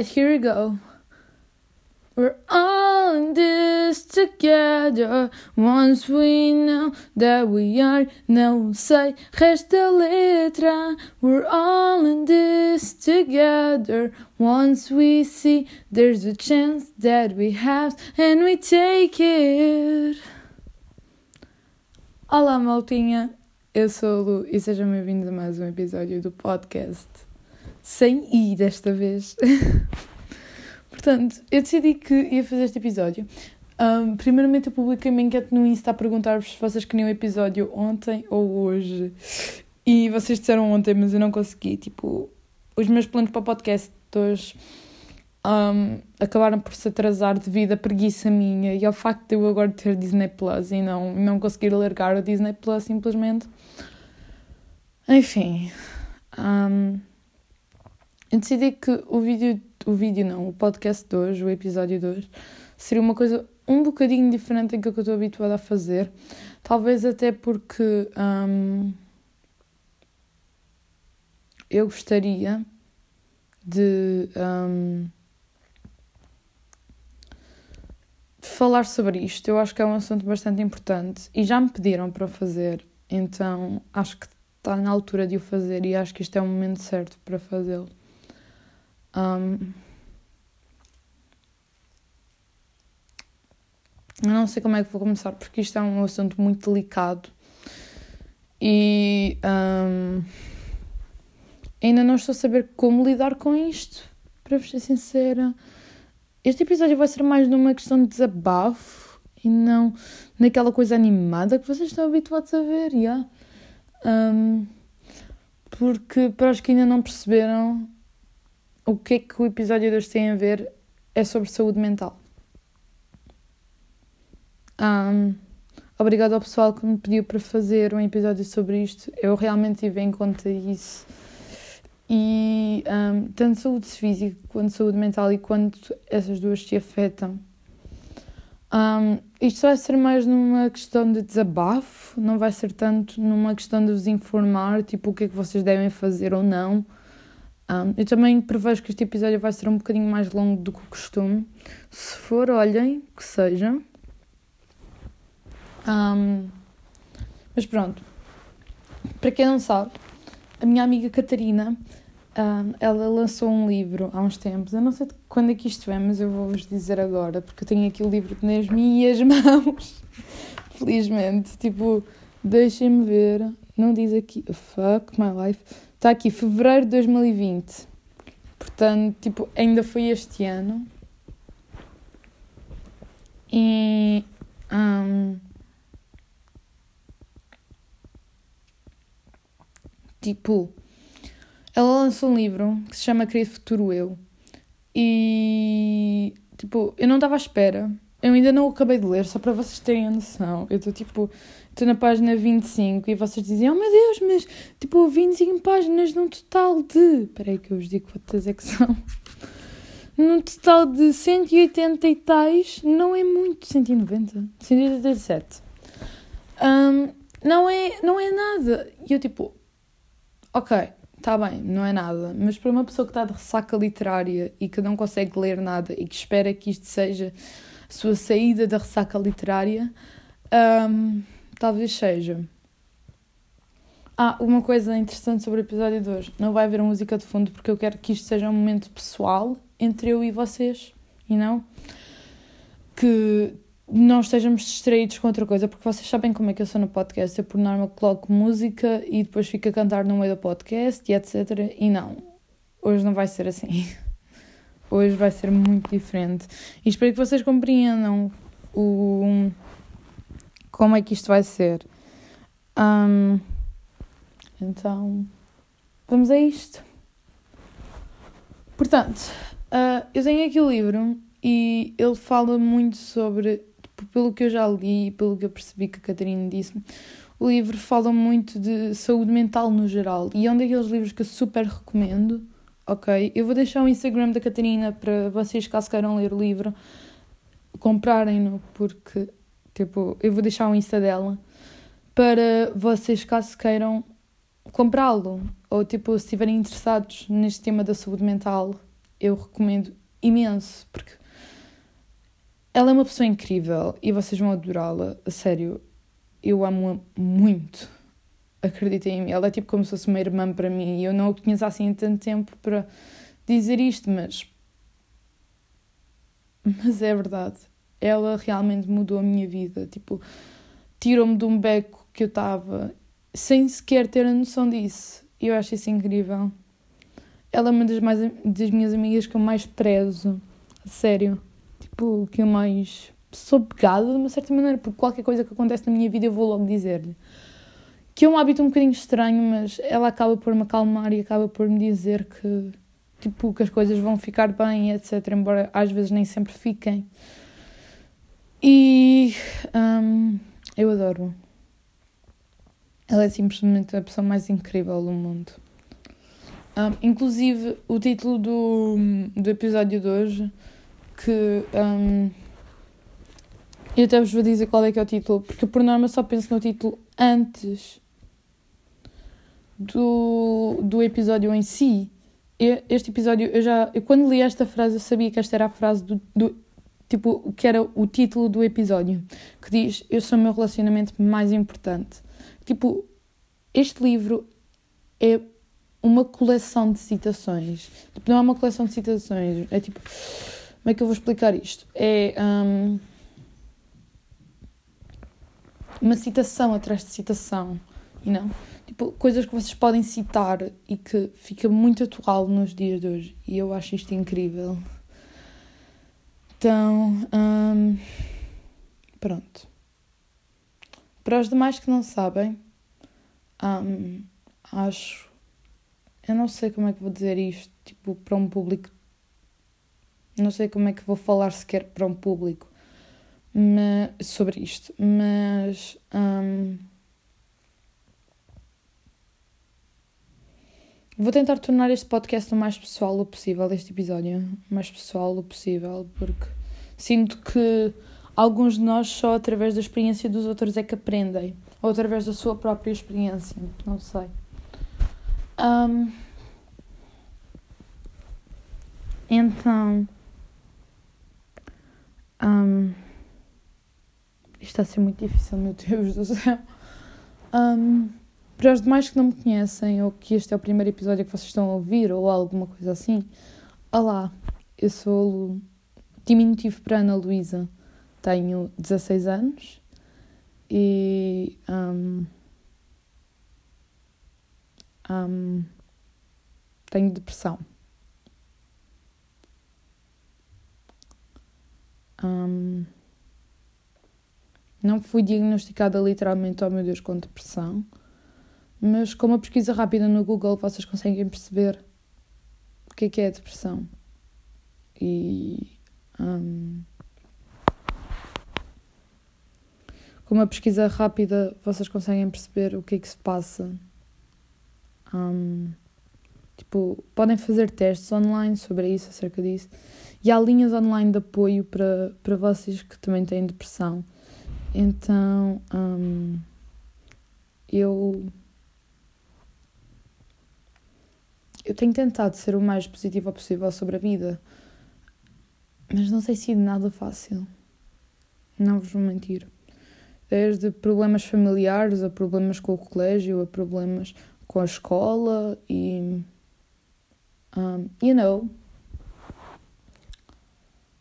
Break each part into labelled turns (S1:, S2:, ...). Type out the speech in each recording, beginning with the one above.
S1: Here we go. We're all in this together. Once we know that we are, não sei resta letra. We're all in this together. Once we see, there's a chance that we have, and we take it. Olá, maltinha. Eu sou a Lu e sejam bem-vindos a mais um episódio do podcast. Sem I desta vez. Portanto, eu decidi que ia fazer este episódio. Um, primeiramente, eu publiquei uma enquete no Insta a perguntar-vos se vocês queriam o episódio ontem ou hoje. E vocês disseram ontem, mas eu não consegui. Tipo, os meus planos para o podcast hoje um, acabaram por se atrasar devido à preguiça minha e ao facto de eu agora ter Disney Plus e não, não conseguir largar o Disney Plus simplesmente. Enfim. Um, eu decidi que o vídeo o vídeo não, o podcast de hoje, o episódio de hoje, seria uma coisa um bocadinho diferente do que eu estou habituada a fazer. Talvez até porque hum, eu gostaria de hum, falar sobre isto. Eu acho que é um assunto bastante importante e já me pediram para fazer, então acho que está na altura de o fazer e acho que isto é o momento certo para fazê-lo. Um, eu não sei como é que vou começar, porque isto é um assunto muito delicado e um, ainda não estou a saber como lidar com isto, para ser sincera. Este episódio vai ser mais numa questão de desabafo e não naquela coisa animada que vocês estão habituados a ver, yeah. Um, porque para os que ainda não perceberam, o que é que o episódio de hoje tem a ver é sobre saúde mental. Um, obrigado ao pessoal que me pediu para fazer um episódio sobre isto. Eu realmente tive em conta isso. E um, tanto saúde física quanto saúde mental e quanto essas duas te afetam. Um, isto vai ser mais numa questão de desabafo, não vai ser tanto numa questão de vos informar, tipo, o que é que vocês devem fazer ou não. Um, eu também prevejo que este episódio vai ser um bocadinho mais longo do que o costume. Se for, olhem, que seja. Um, mas pronto. Para quem não sabe, a minha amiga Catarina, um, ela lançou um livro há uns tempos. Eu não sei quando é que isto é, mas eu vou-vos dizer agora, porque eu tenho aqui o livro nas minhas mãos. Felizmente. Tipo, deixem-me ver. Não diz aqui. Fuck my life. Está aqui, fevereiro de 2020. Portanto, tipo, ainda foi este ano. E. Um, tipo, ela lançou um livro que se chama Querido Futuro Eu. E. Tipo, eu não estava à espera. Eu ainda não o acabei de ler, só para vocês terem a noção. Eu estou tipo estou na página 25 e vocês dizem, oh meu Deus, mas tipo 25 páginas num total de. Espera aí que eu vos digo quantas é que são. Num total de 180 e tais, não é muito. 190? 187. Um, não, é, não é nada. E eu tipo, ok, está bem, não é nada. Mas para uma pessoa que está de ressaca literária e que não consegue ler nada e que espera que isto seja a sua saída da ressaca literária. Um, talvez seja. Ah, uma coisa interessante sobre o episódio de hoje. Não vai haver música de fundo porque eu quero que isto seja um momento pessoal entre eu e vocês. E não que não estejamos distraídos com outra coisa, porque vocês sabem como é que eu sou no podcast. Eu, por norma, coloco música e depois fico a cantar no meio do podcast e etc. E não, hoje não vai ser assim. Hoje vai ser muito diferente. E espero que vocês compreendam o como é que isto vai ser. Um, então, vamos a isto. Portanto, uh, eu tenho aqui o livro e ele fala muito sobre, tipo, pelo que eu já li e pelo que eu percebi que a Catarina disse, o livro fala muito de saúde mental no geral e é um daqueles livros que eu super recomendo. Ok, eu vou deixar o Instagram da Catarina para vocês, caso queiram ler o livro, comprarem-no, porque Tipo, eu vou deixar o Insta dela para vocês, caso queiram comprá-lo. Ou, tipo, se estiverem interessados neste tema da saúde mental, eu recomendo imenso, porque ela é uma pessoa incrível e vocês vão adorá-la, a sério. Eu amo-a muito. Acreditem em mim. Ela é tipo como se fosse uma irmã para mim e eu não a conheço assim tanto tempo para dizer isto, mas. Mas é verdade. Ela realmente mudou a minha vida. Tipo, tirou-me de um beco que eu estava sem sequer ter a noção disso. E eu acho isso incrível. Ela é uma das, mais, das minhas amigas que eu mais prezo. Sério. Tipo, que eu mais sou pegada de uma certa maneira, porque qualquer coisa que acontece na minha vida eu vou logo dizer-lhe. Que é um hábito um bocadinho estranho, mas ela acaba por me acalmar e acaba por me dizer que, tipo, que as coisas vão ficar bem, etc. Embora às vezes nem sempre fiquem. E um, eu adoro. Ela é simplesmente a pessoa mais incrível do mundo. Um, inclusive, o título do, do episódio de hoje, que um, eu até vos vou dizer qual é que é o título, porque por norma só penso no título antes do, do episódio em si. Este episódio, eu já. Eu quando li esta frase, eu sabia que esta era a frase do, do tipo, o que era o título do episódio, que diz: Eu sou o meu relacionamento mais importante. Tipo, este livro é uma coleção de citações. Tipo, não é uma coleção de citações, é tipo. Como é que eu vou explicar isto? É. Um, uma citação atrás de citação, e não? Tipo, coisas que vocês podem citar e que fica muito atual nos dias de hoje. E eu acho isto incrível. Então, hum, pronto. Para os demais que não sabem, hum, acho. Eu não sei como é que vou dizer isto, tipo, para um público. Não sei como é que vou falar sequer para um público mas, sobre isto, mas. Hum, Vou tentar tornar este podcast o mais pessoal o possível, este episódio, o mais pessoal o possível, porque sinto que alguns de nós só através da experiência dos outros é que aprendem, ou através da sua própria experiência, não sei. Um, então. Um, isto está a ser muito difícil, meu Deus do céu. Um, para os demais que não me conhecem, ou que este é o primeiro episódio que vocês estão a ouvir, ou alguma coisa assim, olá, eu sou diminutivo para Ana Luísa, tenho 16 anos e. Um, um, tenho depressão. Um, não fui diagnosticada literalmente, oh meu Deus, com depressão mas com uma pesquisa rápida no Google vocês conseguem perceber o que é que é depressão. E. Um, com uma pesquisa rápida vocês conseguem perceber o que é que se passa. Um, tipo, podem fazer testes online sobre isso, acerca disso. E há linhas online de apoio para, para vocês que também têm depressão. Então, um, eu eu tenho tentado ser o mais positiva possível sobre a vida, mas não tem sido nada fácil. Não vos vou mentir. Desde problemas familiares a problemas com o colégio, a problemas com a escola e. Um, you know.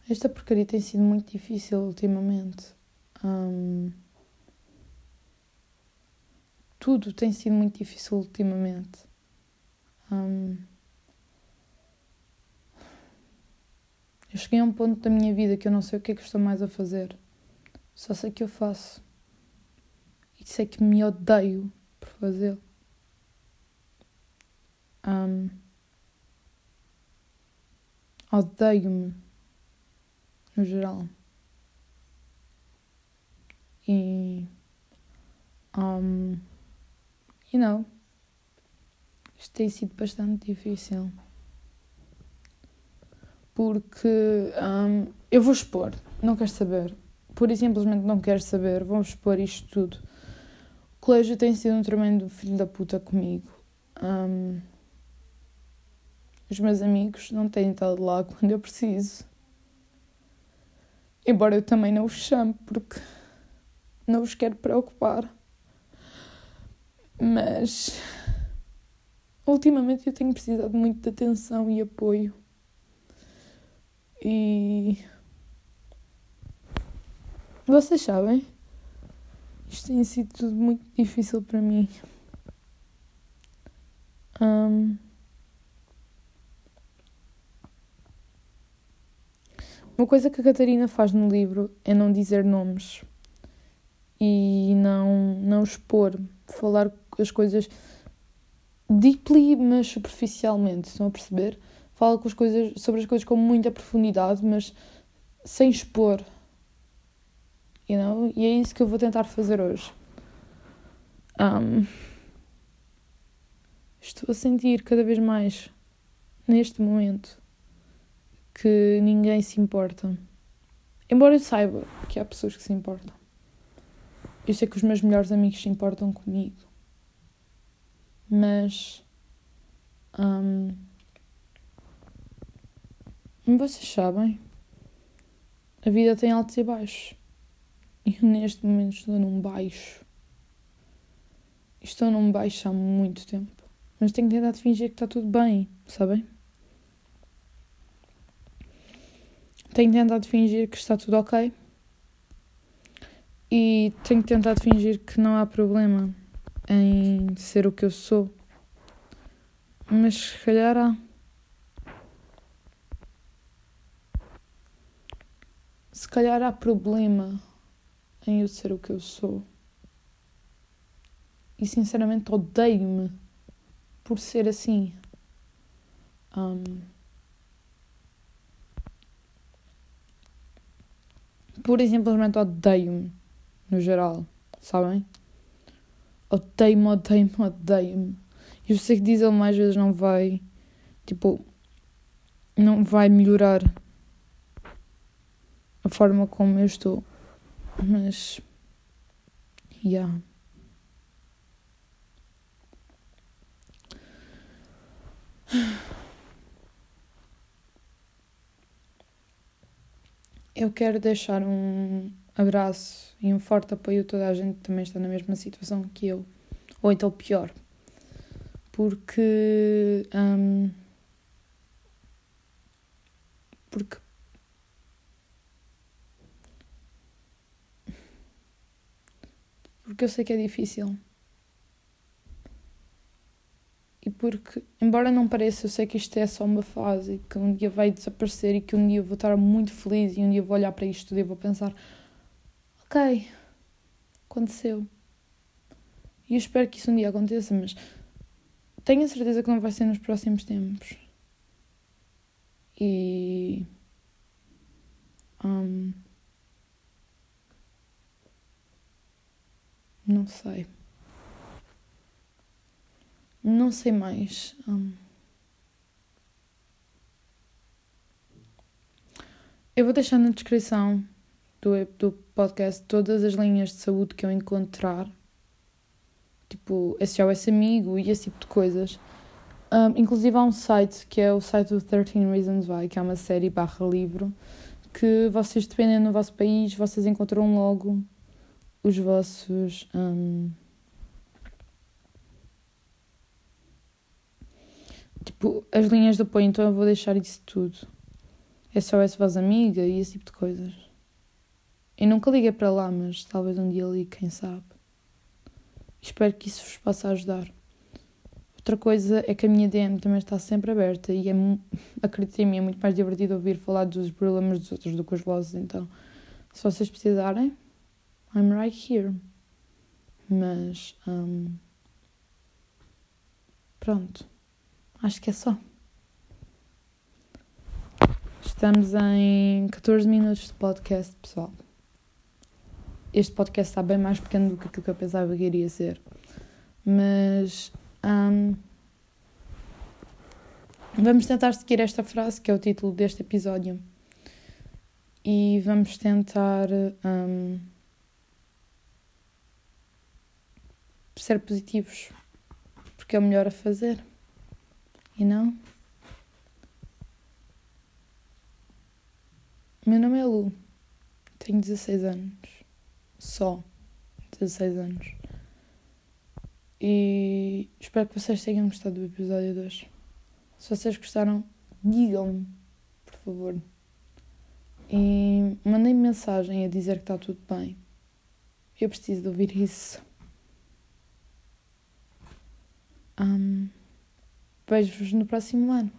S1: Esta porcaria tem sido muito difícil ultimamente. Um, tudo tem sido muito difícil ultimamente. Um, eu cheguei a um ponto da minha vida que eu não sei o que é que estou mais a fazer. Só sei que eu faço. E sei que me odeio por fazê-lo. Um, Odeio-me. No geral. E. Um, you know. Isto tem sido bastante difícil. Porque hum, eu vou expor, não quero saber. Pura e simplesmente não quero saber, vou expor isto tudo. O colégio tem sido um tremendo filho da puta comigo. Um, Os meus amigos não têm estado lá quando eu preciso. Embora eu também não os chame, porque não os quero preocupar. Mas ultimamente eu tenho precisado muito de atenção e apoio. E vocês sabem, isto tem sido tudo muito difícil para mim. Um, uma coisa que a Catarina faz no livro é não dizer nomes e não, não expor, falar as coisas deeply, mas superficialmente. Estão a perceber? Fala com as coisas, sobre as coisas com muita profundidade, mas sem expor. You know? E é isso que eu vou tentar fazer hoje. Um, estou a sentir cada vez mais, neste momento, que ninguém se importa. Embora eu saiba que há pessoas que se importam. Eu sei que os meus melhores amigos se importam comigo. Mas. Um, vocês sabem, a vida tem altos e baixos. E eu neste momento estou num baixo. Estou num baixo há muito tempo. Mas tenho tentado fingir que está tudo bem, sabem? Tenho tentado fingir que está tudo ok. E tenho tentado fingir que não há problema em ser o que eu sou. Mas se calhar há. Se calhar há problema em eu ser o que eu sou. E sinceramente odeio-me por ser assim. Um, por simplesmente odeio-me no geral, sabem? Odeio-me, odeio-me, odeio-me. Eu sei que dizer mais vezes não vai, tipo, não vai melhorar forma como eu estou. Mas, yeah. Eu quero deixar um abraço e um forte apoio a toda a gente que também está na mesma situação que eu, ou então pior, porque um, porque porque eu sei que é difícil. E porque, embora não pareça, eu sei que isto é só uma fase, que um dia vai desaparecer e que um dia eu vou estar muito feliz e um dia vou olhar para isto e vou pensar: ok, aconteceu. E eu espero que isso um dia aconteça, mas tenho a certeza que não vai ser nos próximos tempos. E. Um, Não sei. Não sei mais. Um... Eu vou deixar na descrição do, do podcast todas as linhas de saúde que eu encontrar. Tipo, SOS Amigo e esse tipo de coisas. Um, inclusive há um site que é o site do 13 Reasons Why, que é uma série barra livro, que vocês, dependendo do vosso país, vocês encontram logo os vossos. Um, tipo, as linhas de apoio, então eu vou deixar isso tudo. SOS Voz Amiga e esse tipo de coisas. Eu nunca liguei para lá, mas talvez um dia ligue, quem sabe. Espero que isso vos possa ajudar. Outra coisa é que a minha DM também está sempre aberta e é, acredito em mim, é muito mais divertido ouvir falar dos problemas dos outros do que os vossos, então se vocês precisarem, I'm right here. Mas. Um, pronto. Acho que é só. Estamos em 14 minutos de podcast, pessoal. Este podcast está bem mais pequeno do que aquilo que eu pensava que iria ser. Mas. Um, vamos tentar seguir esta frase, que é o título deste episódio. E vamos tentar. Um, ser positivos, porque é o melhor a fazer. E não? Meu nome é Lu, tenho 16 anos. Só 16 anos. E espero que vocês tenham gostado do episódio 2. Se vocês gostaram, digam-me, por favor. E mandem -me mensagem a dizer que está tudo bem. Eu preciso de ouvir isso. Um, Vejo-vos no próximo ano.